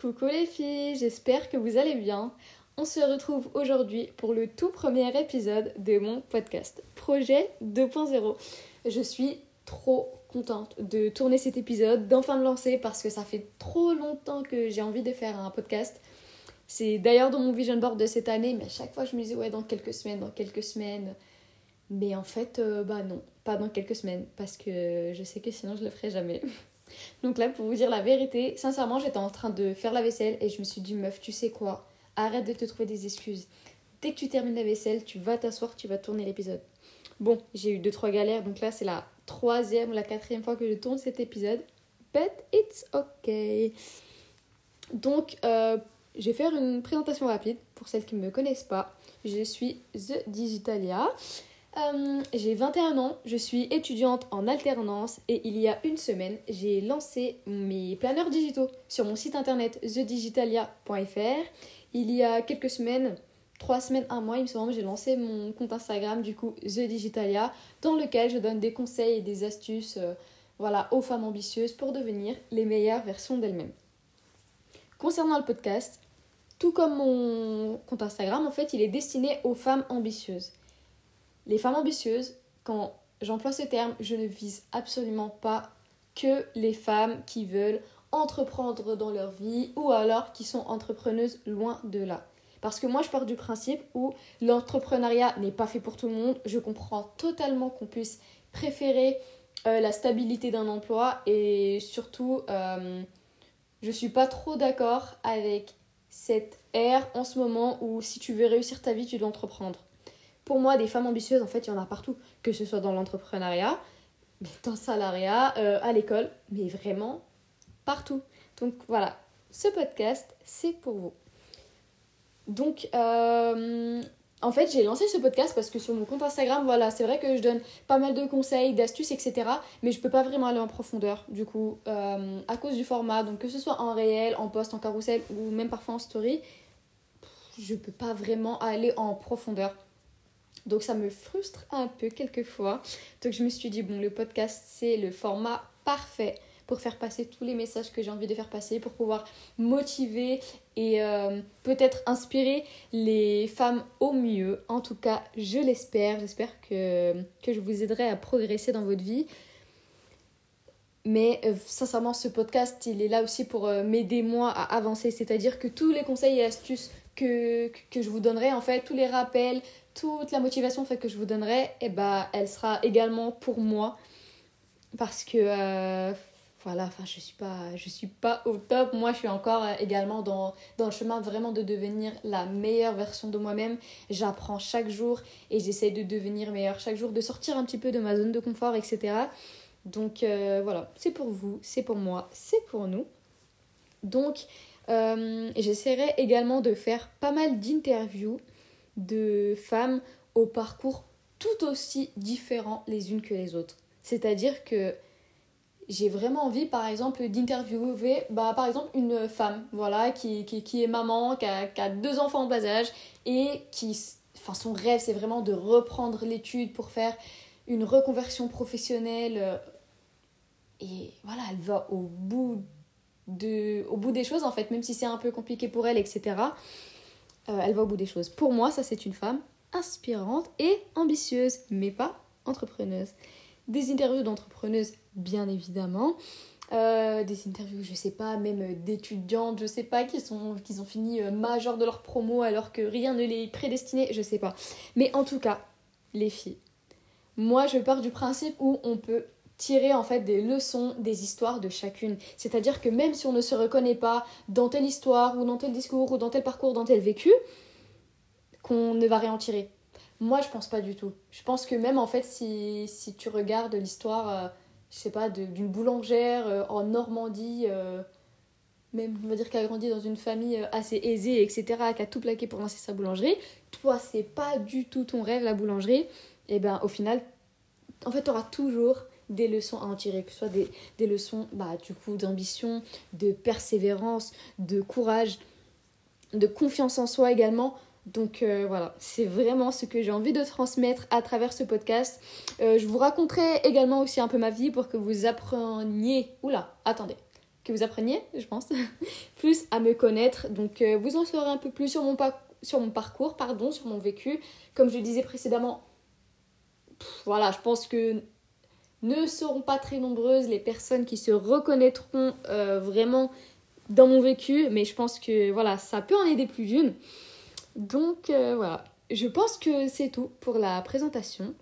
Coucou les filles, j'espère que vous allez bien. On se retrouve aujourd'hui pour le tout premier épisode de mon podcast Projet 2.0. Je suis trop contente de tourner cet épisode, d'enfin me lancer parce que ça fait trop longtemps que j'ai envie de faire un podcast. C'est d'ailleurs dans mon vision board de cette année, mais à chaque fois je me disais ouais dans quelques semaines, dans quelques semaines. Mais en fait, euh, bah non, pas dans quelques semaines parce que je sais que sinon je le ferai jamais. Donc là, pour vous dire la vérité, sincèrement, j'étais en train de faire la vaisselle et je me suis dit, meuf, tu sais quoi? Arrête de te trouver des excuses. Dès que tu termines la vaisselle, tu vas t'asseoir, tu vas tourner l'épisode. Bon, j'ai eu deux trois galères, donc là c'est la troisième ou la quatrième fois que je tourne cet épisode. But it's okay. Donc, euh, je vais faire une présentation rapide pour celles qui ne me connaissent pas. Je suis The Digitalia. Euh, j'ai 21 ans, je suis étudiante en alternance et il y a une semaine, j'ai lancé mes planeurs digitaux sur mon site internet thedigitalia.fr. Il y a quelques semaines, trois semaines, un mois, il me semble, j'ai lancé mon compte Instagram du coup The Digitalia dans lequel je donne des conseils et des astuces euh, voilà, aux femmes ambitieuses pour devenir les meilleures versions d'elles-mêmes. Concernant le podcast, tout comme mon compte Instagram, en fait, il est destiné aux femmes ambitieuses. Les femmes ambitieuses, quand j'emploie ce terme, je ne vise absolument pas que les femmes qui veulent entreprendre dans leur vie ou alors qui sont entrepreneuses loin de là. Parce que moi, je pars du principe où l'entrepreneuriat n'est pas fait pour tout le monde. Je comprends totalement qu'on puisse préférer euh, la stabilité d'un emploi et surtout, euh, je suis pas trop d'accord avec cette ère en ce moment où si tu veux réussir ta vie, tu dois entreprendre. Pour moi, des femmes ambitieuses, en fait, il y en a partout, que ce soit dans l'entrepreneuriat, dans le salariat, euh, à l'école, mais vraiment partout. Donc voilà, ce podcast, c'est pour vous. Donc, euh, en fait, j'ai lancé ce podcast parce que sur mon compte Instagram, voilà, c'est vrai que je donne pas mal de conseils, d'astuces, etc. Mais je peux pas vraiment aller en profondeur, du coup, euh, à cause du format. Donc, que ce soit en réel, en post, en carrousel ou même parfois en story, je peux pas vraiment aller en profondeur. Donc ça me frustre un peu quelquefois. Donc je me suis dit, bon, le podcast, c'est le format parfait pour faire passer tous les messages que j'ai envie de faire passer, pour pouvoir motiver et euh, peut-être inspirer les femmes au mieux. En tout cas, je l'espère. J'espère que, je vous aiderai à progresser dans votre vie. Mais euh, sincèrement, ce podcast, il est là aussi pour euh, m'aider moi à avancer. C'est-à-dire que tous les conseils et astuces que je vous donnerai, en fait, tous les rappels, toute la motivation que je vous donnerai, eh ben, elle sera également pour moi. Parce que, euh, voilà, enfin, je suis pas, je suis pas au top. Moi, je suis encore euh, également dans, le chemin vraiment de devenir la meilleure version de moi-même. J'apprends chaque jour et j'essaie de devenir meilleure chaque jour, de sortir un petit peu de ma zone de confort, etc. Donc, euh, voilà, c'est pour vous, c'est pour moi, c'est pour nous. Donc, j'essaierai également de faire pas mal d'interviews de femmes au parcours tout aussi différents les unes que les autres. C'est-à-dire que j'ai vraiment envie, par exemple, d'interviewer, bah, par exemple, une femme, voilà, qui, qui, est maman, qui a, deux enfants en bas âge, et qui, enfin, son rêve, c'est vraiment de reprendre l'étude pour faire une reconversion professionnelle. Et voilà, elle va au bout, de, au bout des choses, en fait, même si c'est un peu compliqué pour elle, etc. Euh, elle va au bout des choses. Pour moi, ça c'est une femme inspirante et ambitieuse, mais pas entrepreneuse. Des interviews d'entrepreneuses, bien évidemment. Euh, des interviews, je sais pas, même d'étudiantes, je sais pas, qui, sont, qui ont fini euh, major de leur promo alors que rien ne les prédestinait, je sais pas. Mais en tout cas, les filles, moi je pars du principe où on peut tirer en fait des leçons des histoires de chacune. C'est-à-dire que même si on ne se reconnaît pas dans telle histoire ou dans tel discours ou dans tel parcours, dans tel vécu, qu'on ne va rien en tirer. Moi, je pense pas du tout. Je pense que même en fait, si, si tu regardes l'histoire, euh, je sais pas, d'une boulangère euh, en Normandie, euh, même on va dire qu'elle a grandi dans une famille assez aisée, etc., qui a tout plaqué pour lancer sa boulangerie, toi, c'est pas du tout ton rêve, la boulangerie, et ben au final, en fait, tu auras toujours des leçons à en tirer, que ce soit des, des leçons bah, du coup d'ambition, de persévérance, de courage, de confiance en soi également. Donc euh, voilà, c'est vraiment ce que j'ai envie de transmettre à travers ce podcast. Euh, je vous raconterai également aussi un peu ma vie pour que vous appreniez... Oula, attendez. Que vous appreniez, je pense, plus à me connaître. Donc euh, vous en saurez un peu plus sur mon, sur mon parcours, pardon, sur mon vécu. Comme je le disais précédemment, voilà, je pense que ne seront pas très nombreuses les personnes qui se reconnaîtront euh, vraiment dans mon vécu, mais je pense que voilà, ça peut en aider plus d'une. Donc euh, voilà, je pense que c'est tout pour la présentation.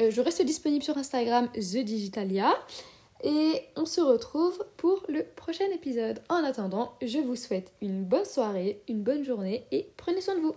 Euh, je reste disponible sur Instagram The Digitalia et on se retrouve pour le prochain épisode. En attendant, je vous souhaite une bonne soirée, une bonne journée et prenez soin de vous.